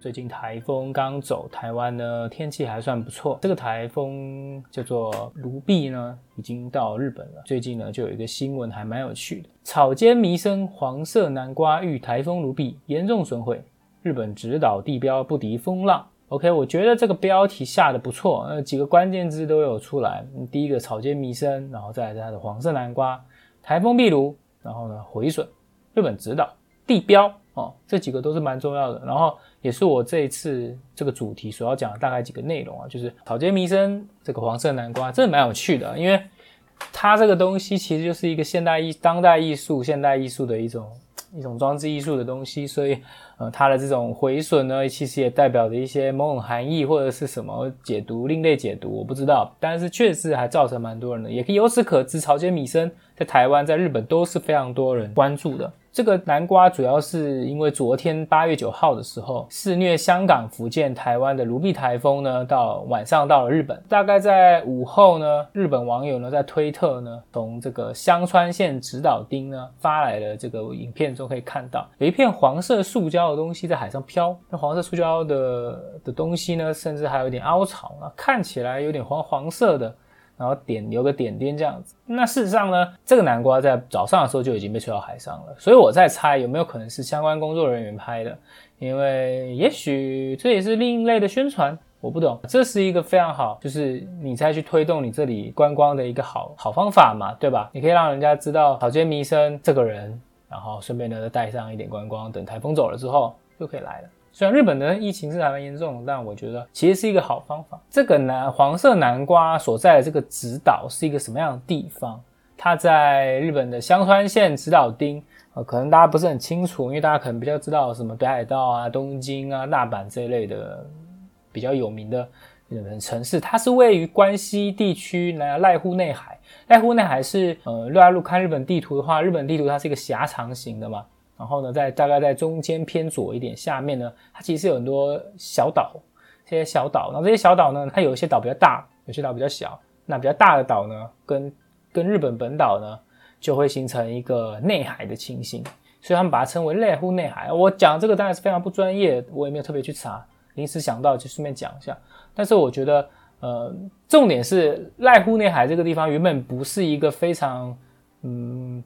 最近台风刚走，台湾呢天气还算不错。这个台风叫做卢碧呢，已经到日本了。最近呢就有一个新闻还蛮有趣的：草间弥生黄色南瓜遇台风卢碧严重损毁，日本直岛地标不敌风浪。OK，我觉得这个标题下的不错，呃，几个关键字都有出来。第一个草间弥生，然后再来它的黄色南瓜，台风壁炉，然后呢毁损，日本直岛地标。哦，这几个都是蛮重要的，然后也是我这一次这个主题所要讲的大概几个内容啊，就是草间弥生这个黄色南瓜，真的蛮有趣的，因为它这个东西其实就是一个现代艺、当代艺术、现代艺术的一种一种装置艺术的东西，所以呃，它的这种毁损呢，其实也代表着一些某种含义或者是什么解读、另类解读，我不知道，但是确实还造成蛮多人的，也可以由此可知，草间弥生在台湾、在日本都是非常多人关注的。这个南瓜主要是因为昨天八月九号的时候，肆虐香港、福建、台湾的卢碧台风呢，到晚上到了日本。大概在午后呢，日本网友呢在推特呢，从这个香川县直岛町呢发来的这个影片中可以看到，有一片黄色塑胶的东西在海上飘。那黄色塑胶的的东西呢，甚至还有点凹槽啊，看起来有点黄黄色的。然后点有个点点这样子，那事实上呢，这个南瓜在早上的时候就已经被吹到海上了，所以我在猜有没有可能是相关工作人员拍的，因为也许这也是另一类的宣传，我不懂，这是一个非常好，就是你再去推动你这里观光的一个好好方法嘛，对吧？你可以让人家知道草间弥生这个人，然后顺便呢带上一点观光，等台风走了之后就可以来了。虽然日本的疫情是还蛮严重，但我觉得其实是一个好方法。这个南黄色南瓜所在的这个直岛是一个什么样的地方？它在日本的香川县直岛町，呃，可能大家不是很清楚，因为大家可能比较知道什么北海道啊、东京啊、大阪这一类的比较有名的日本城市。它是位于关西地区呢濑户内海，濑户内海是呃，大家看日本地图的话，日本地图它是一个狭长型的嘛。然后呢，在大概在中间偏左一点下面呢，它其实有很多小岛，这些小岛。然后这些小岛呢，它有一些岛比较大，有些岛比较小。那比较大的岛呢，跟跟日本本岛呢，就会形成一个内海的情形，所以他们把它称为濑户内海。我讲这个当然是非常不专业，我也没有特别去查，临时想到就顺便讲一下。但是我觉得，呃，重点是濑户内海这个地方原本不是一个非常，嗯。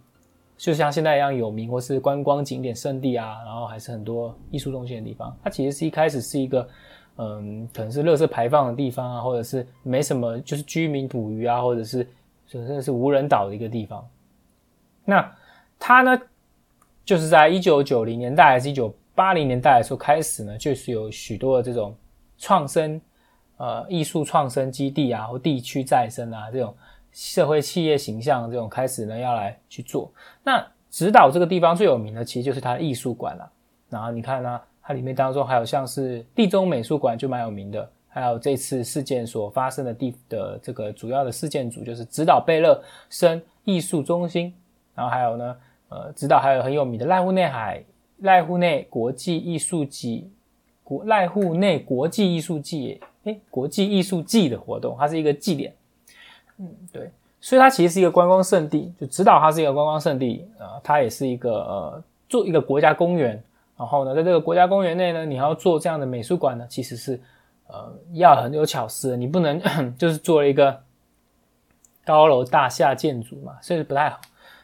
就像现在一样有名或是观光景点圣地啊，然后还是很多艺术中心的地方。它其实是一开始是一个，嗯，可能是垃圾排放的地方啊，或者是没什么，就是居民捕鱼啊，或者是真的是无人岛的一个地方。那它呢，就是在一九九零年代还是一九八零年代的时候开始呢，就是有许多的这种创生，呃，艺术创生基地啊，或地区再生啊这种。社会企业形象这种开始呢，要来去做。那指导这个地方最有名的，其实就是它的艺术馆了。然后你看呢，它里面当中还有像是地中美术馆就蛮有名的，还有这次事件所发生的地的这个主要的事件组就是指导贝勒生艺术中心。然后还有呢，呃，指导还有很有名的濑户内海濑户内国际艺术季国濑户内国际艺术季，诶，国际艺术季的活动，它是一个祭典。嗯，对，所以它其实是一个观光胜地，就指导它是一个观光胜地，呃，它也是一个呃，做一个国家公园。然后呢，在这个国家公园内呢，你要做这样的美术馆呢，其实是呃要很有巧思，你不能 就是做了一个高楼大厦建筑嘛，所以不太好。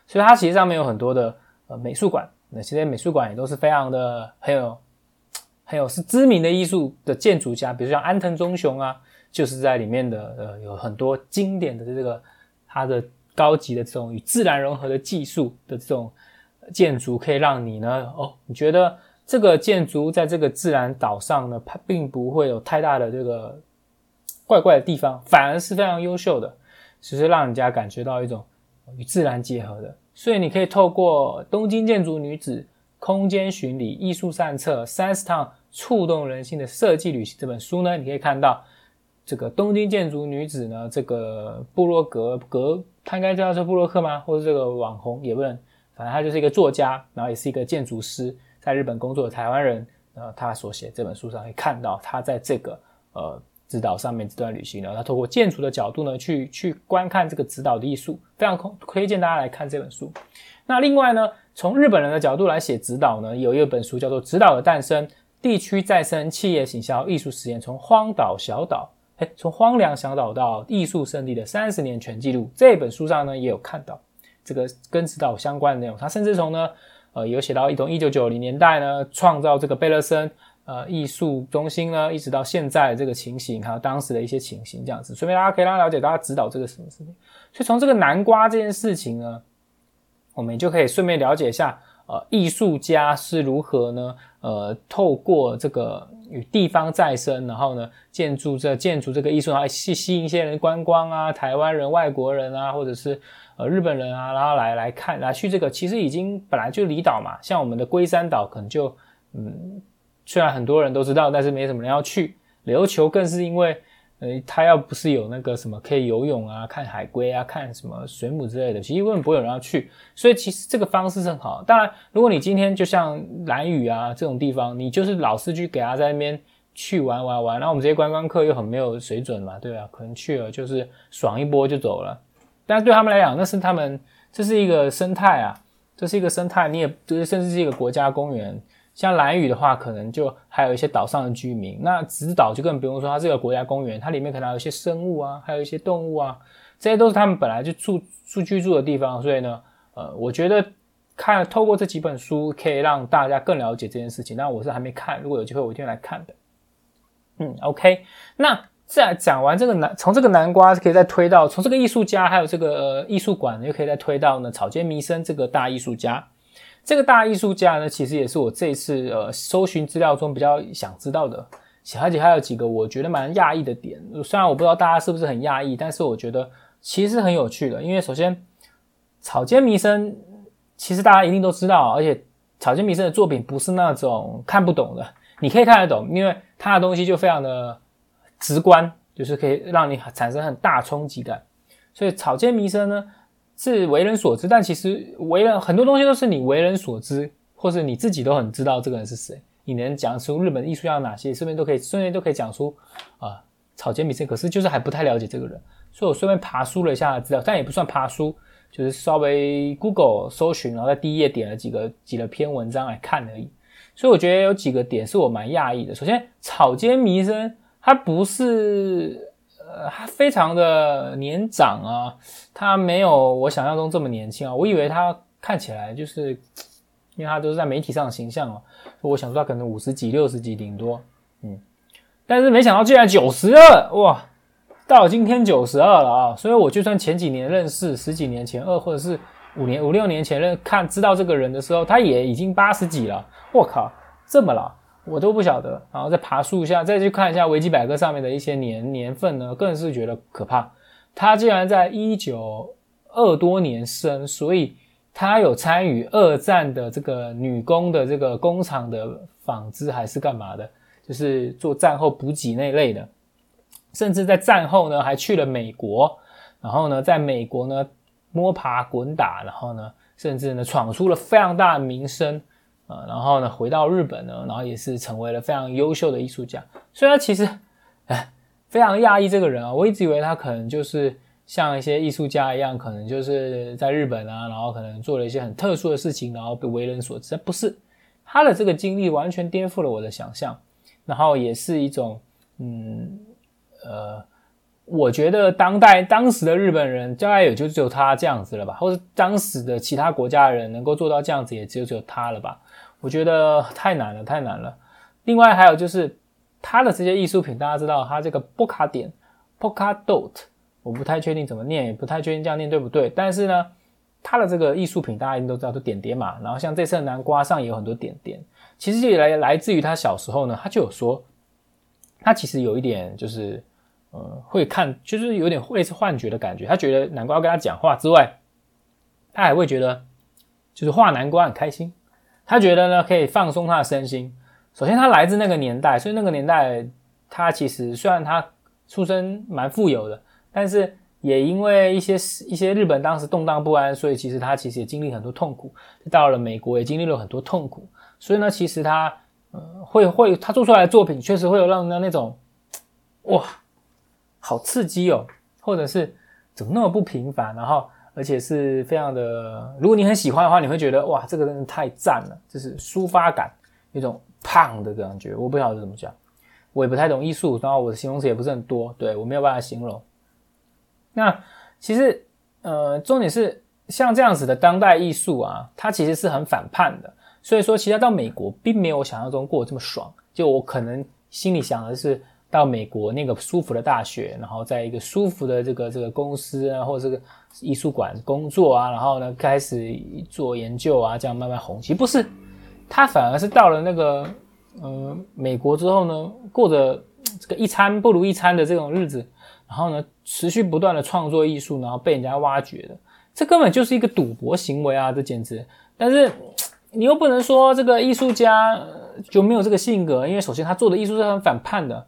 所以它其实上面有很多的呃美术馆，那这些美术馆也都是非常的很有很有是知名的艺术的建筑家，比如像安藤忠雄啊。就是在里面的呃有很多经典的这个它的高级的这种与自然融合的技术的这种建筑，可以让你呢哦，你觉得这个建筑在这个自然岛上呢，它并不会有太大的这个怪怪的地方，反而是非常优秀的，只是让人家感觉到一种与自然结合的。所以你可以透过《东京建筑女子空间巡礼艺术散策三十趟触动人心的设计旅行》这本书呢，你可以看到。这个东京建筑女子呢，这个布洛格格，她应该叫做布洛克吗？或者这个网红也不能，反正他就是一个作家，然后也是一个建筑师，在日本工作的台湾人。呃，他所写这本书上可以看到，他在这个呃指导上面这段旅行呢，他透过建筑的角度呢，去去观看这个指导的艺术，非常推荐大家来看这本书。那另外呢，从日本人的角度来写指导呢，有一本书叫做《指导的诞生》。地区再生企业行销艺术实验，从荒岛小岛，哎，从荒凉小岛到艺术圣地的三十年全记录。这本书上呢也有看到这个跟指导相关的内容。他甚至从呢，呃，有写到一从一九九零年代呢创造这个贝勒森。呃，艺术中心呢，一直到现在这个情形，还有当时的一些情形，这样子，顺便大家可以让了解，大家指导这个什么事情。所以从这个南瓜这件事情呢，我们就可以顺便了解一下，呃，艺术家是如何呢？呃，透过这个与地方再生，然后呢，建筑这建筑这个艺术，然后吸吸引一些人观光啊，台湾人、外国人啊，或者是呃日本人啊，然后来来看来去这个，其实已经本来就离岛嘛，像我们的龟山岛，可能就嗯。虽然很多人都知道，但是没什么人要去。琉球更是因为，呃，他要不是有那个什么可以游泳啊、看海龟啊、看什么水母之类的，其实根本不会有人要去。所以其实这个方式是很好。当然，如果你今天就像蓝屿啊这种地方，你就是老是去给他在那边去玩玩玩，然后我们这些观光客又很没有水准嘛，对吧？可能去了就是爽一波就走了。但是对他们来讲，那是他们这是一个生态啊，这是一个生态，你也就是甚至是一个国家公园。像蓝屿的话，可能就还有一些岛上的居民。那直岛就更不用说，它是个国家公园，它里面可能有一些生物啊，还有一些动物啊，这些都是他们本来就住住居住的地方。所以呢，呃，我觉得看透过这几本书，可以让大家更了解这件事情。那我是还没看，如果有机会，我一定来看的。嗯，OK。那在讲完这个南，从这个南瓜可以再推到，从这个艺术家还有这个呃艺术馆，又可以再推到呢草间弥生这个大艺术家。这个大艺术家呢，其实也是我这次呃搜寻资料中比较想知道的，而且还有几个我觉得蛮讶异的点。虽然我不知道大家是不是很讶异，但是我觉得其实很有趣的。因为首先，草间弥生其实大家一定都知道，而且草间弥生的作品不是那种看不懂的，你可以看得懂，因为他的东西就非常的直观，就是可以让你产生很大冲击感。所以草间弥生呢。是为人所知，但其实为人很多东西都是你为人所知，或是你自己都很知道这个人是谁。你能讲出日本艺术家哪些，顺便都可以顺便都可以讲出啊草间弥生。可是就是还不太了解这个人，所以我顺便爬书了一下资料，但也不算爬书，就是稍微 Google 搜寻，然后在第一页点了几个几了篇文章来看而已。所以我觉得有几个点是我蛮讶异的。首先，草间弥生他不是。呃，他非常的年长啊，他没有我想象中这么年轻啊。我以为他看起来就是，因为他都是在媒体上的形象哦，我想说他可能五十几、六十几顶多，嗯，但是没想到竟然九十二哇，到今天九十二了啊！所以我就算前几年认识，十几年前二或者是五年、五六年前认看知道这个人的时候，他也已经八十几了。我靠，这么老！我都不晓得，然后再爬树下，再去看一下维基百科上面的一些年年份呢，更是觉得可怕。他竟然在一九二多年生，所以他有参与二战的这个女工的这个工厂的纺织还是干嘛的，就是做战后补给那类的，甚至在战后呢还去了美国，然后呢在美国呢摸爬滚打，然后呢甚至呢闯出了非常大的名声。啊，然后呢，回到日本呢，然后也是成为了非常优秀的艺术家。虽然其实，哎，非常讶异这个人啊。我一直以为他可能就是像一些艺术家一样，可能就是在日本啊，然后可能做了一些很特殊的事情，然后被为人所知。不是，他的这个经历完全颠覆了我的想象。然后也是一种，嗯，呃，我觉得当代当时的日本人，大概也就只有他这样子了吧，或者当时的其他国家的人能够做到这样子，也只有只有他了吧。我觉得太难了，太难了。另外还有就是他的这些艺术品，大家知道他这个波卡点 （poka Dot），我不太确定怎么念，也不太确定这样念对不对。但是呢，他的这个艺术品大家一定都知道，都点点嘛。然后像这次的南瓜上也有很多点点，其实也来来自于他小时候呢，他就有说，他其实有一点就是呃会看，就是有点类似幻觉的感觉。他觉得南瓜跟他讲话之外，他还会觉得就是画南瓜很开心。他觉得呢，可以放松他的身心。首先，他来自那个年代，所以那个年代他其实虽然他出身蛮富有的，但是也因为一些一些日本当时动荡不安，所以其实他其实也经历很多痛苦。到了美国也经历了很多痛苦，所以呢，其实他呃会会他做出来的作品确实会有让人家那种哇，好刺激哦，或者是怎么那么不平凡，然后。而且是非常的，如果你很喜欢的话，你会觉得哇，这个真的太赞了，就是抒发感，一种胖的感觉，我不晓得怎么讲，我也不太懂艺术，然后我的形容词也不是很多，对我没有办法形容。那其实，呃，重点是像这样子的当代艺术啊，它其实是很反叛的。所以说，其实到美国并没有想象中过这么爽。就我可能心里想的是，到美国那个舒服的大学，然后在一个舒服的这个这个公司啊，或者这个艺术馆工作啊，然后呢开始做研究啊，这样慢慢红。其实不是，他反而是到了那个呃美国之后呢，过着这个一餐不如一餐的这种日子，然后呢持续不断的创作艺术，然后被人家挖掘的，这根本就是一个赌博行为啊！这简直，但是。你又不能说这个艺术家就没有这个性格，因为首先他做的艺术是很反叛的。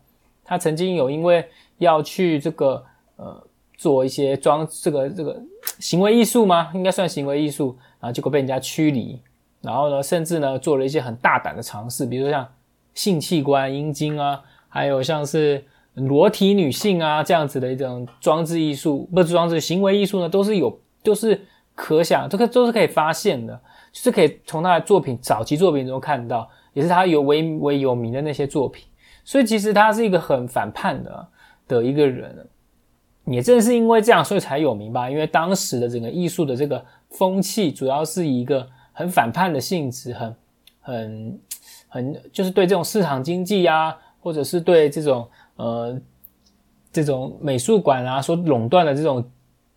他曾经有因为要去这个呃做一些装这个这个行为艺术吗？应该算行为艺术，然后结果被人家驱离。然后呢，甚至呢做了一些很大胆的尝试，比如说像性器官、阴茎啊，还有像是裸体女性啊这样子的一种装置艺术，不是装置行为艺术呢，都是有都是可想这个都是可以发现的。就是可以从他的作品早期作品中看到，也是他有为为有名的那些作品，所以其实他是一个很反叛的的一个人，也正是因为这样，所以才有名吧。因为当时的整个艺术的这个风气，主要是一个很反叛的性质，很很很就是对这种市场经济啊，或者是对这种呃这种美术馆啊所垄断的这种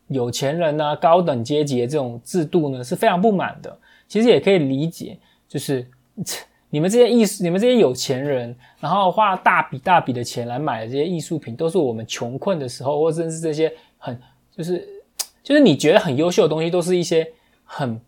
有钱人啊高等阶级的这种制度呢，是非常不满的。其实也可以理解，就是 你们这些艺术，你们这些有钱人，然后花大笔大笔的钱来买这些艺术品，都是我们穷困的时候，或者是这些很就是就是你觉得很优秀的东西，都是一些很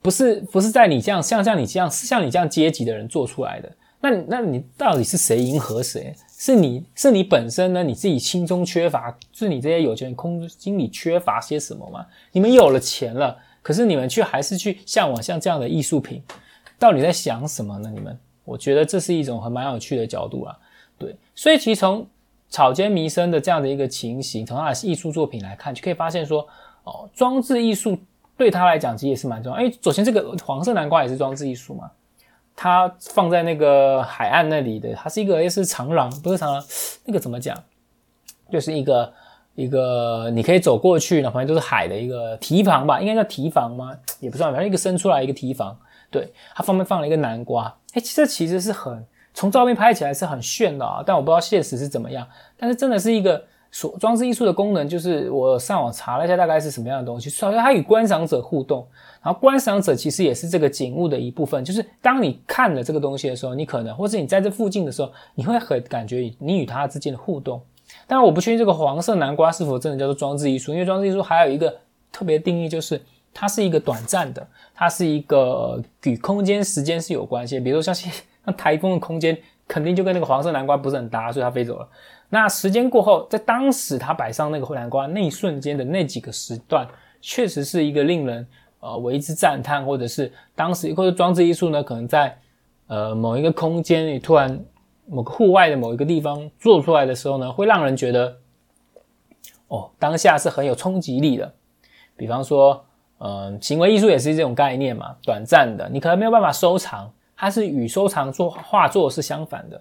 不是不是在你这样像像你这样像你这样阶级的人做出来的。那那你到底是谁迎合谁？是你是你本身呢？你自己心中缺乏，是你这些有钱人空心里缺乏些什么吗？你们有了钱了。可是你们却还是去向往像这样的艺术品，到底在想什么呢？你们，我觉得这是一种很蛮有趣的角度啊。对，所以其实从草间弥生的这样的一个情形，从他的艺术作品来看，就可以发现说，哦，装置艺术对他来讲其实也是蛮重要。哎，首先这个黄色南瓜也是装置艺术嘛，它放在那个海岸那里的，它是一个，是长廊，不是长廊，那个怎么讲，就是一个。一个你可以走过去，那旁边都是海的一个堤防吧，应该叫堤防吗？也不算，反正一个伸出来一个堤防。对，它方面放了一个南瓜。哎，这其实是很从照片拍起来是很炫的啊，但我不知道现实是怎么样。但是真的是一个所装置艺术的功能，就是我上网查了一下，大概是什么样的东西。首先，它与观赏者互动，然后观赏者其实也是这个景物的一部分。就是当你看了这个东西的时候，你可能或者你在这附近的时候，你会很感觉你与它之间的互动。但我不确定这个黄色南瓜是否真的叫做装置艺术，因为装置艺术还有一个特别定义，就是它是一个短暂的，它是一个与空间、时间是有关系。比如说像像台风的空间，肯定就跟那个黄色南瓜不是很搭，所以它飞走了。那时间过后，在当时它摆上那个南瓜那一瞬间的那几个时段，确实是一个令人呃为之赞叹，或者是当时或者装置艺术呢，可能在呃某一个空间里突然。某个户外的某一个地方做出来的时候呢，会让人觉得，哦，当下是很有冲击力的。比方说，嗯，行为艺术也是这种概念嘛，短暂的，你可能没有办法收藏，它是与收藏做画作是相反的。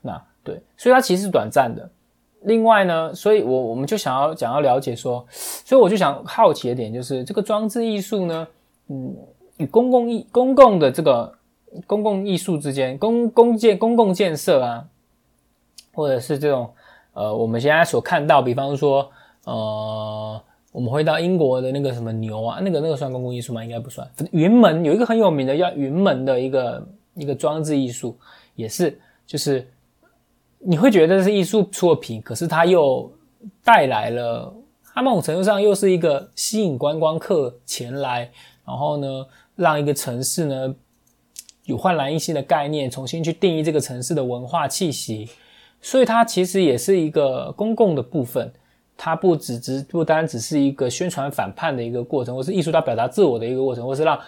那对，所以它其实是短暂的。另外呢，所以我我们就想要想要了解说，所以我就想好奇的点就是这个装置艺术呢，嗯，与公共艺公共的这个。公共艺术之间，公公建公共建设啊，或者是这种呃，我们现在所看到，比方说呃，我们回到英国的那个什么牛啊，那个那个算公共艺术吗？应该不算。云门有一个很有名的叫云门的一个一个装置艺术，也是就是你会觉得是艺术作品，可是它又带来了，它某种程度上又是一个吸引观光客前来，然后呢，让一个城市呢。有焕然一新的概念，重新去定义这个城市的文化气息，所以它其实也是一个公共的部分，它不只只不单只是一个宣传反叛的一个过程，或是艺术家表达自我的一个过程，或是让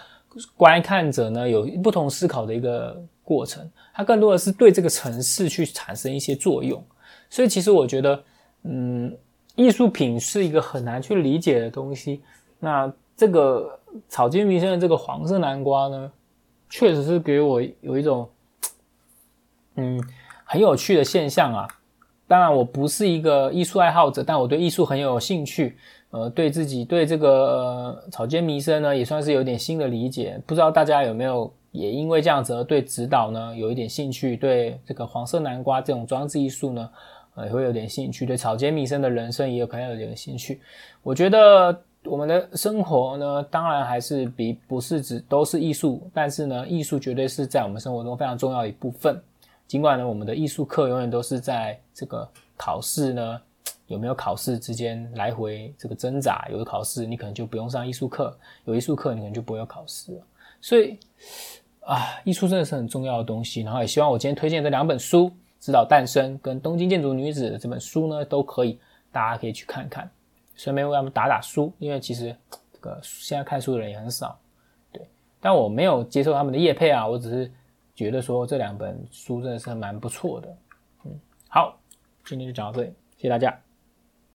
观看者呢有不同思考的一个过程，它更多的是对这个城市去产生一些作用。所以其实我觉得，嗯，艺术品是一个很难去理解的东西。那这个草间弥生的这个黄色南瓜呢？确实是给我有一种嗯，很有趣的现象啊。当然，我不是一个艺术爱好者，但我对艺术很有兴趣。呃，对自己对这个草间弥生呢，也算是有点新的理解。不知道大家有没有也因为这样子而对指导呢有一点兴趣？对这个黄色南瓜这种装置艺术呢，呃，也会有点兴趣。对草间弥生的人生也有可能有点兴趣。我觉得我们的生活呢，当然还是比不是指都是艺术，但是呢，艺术绝对是在我们生活中非常重要的一部分。尽管呢，我们的艺术课永远都是在这个考试呢。有没有考试之间来回这个挣扎？有的考试你可能就不用上艺术课，有艺术课你可能就不会有考试了。所以啊，艺术真的是很重要的东西。然后也希望我今天推荐这两本书《指导诞生》跟《东京建筑女子》这本书呢，都可以大家可以去看看，顺便为他们打打书。因为其实这个现在看书的人也很少，对。但我没有接受他们的业配啊，我只是觉得说这两本书真的是蛮不错的。嗯，好，今天就讲到这里，谢谢大家。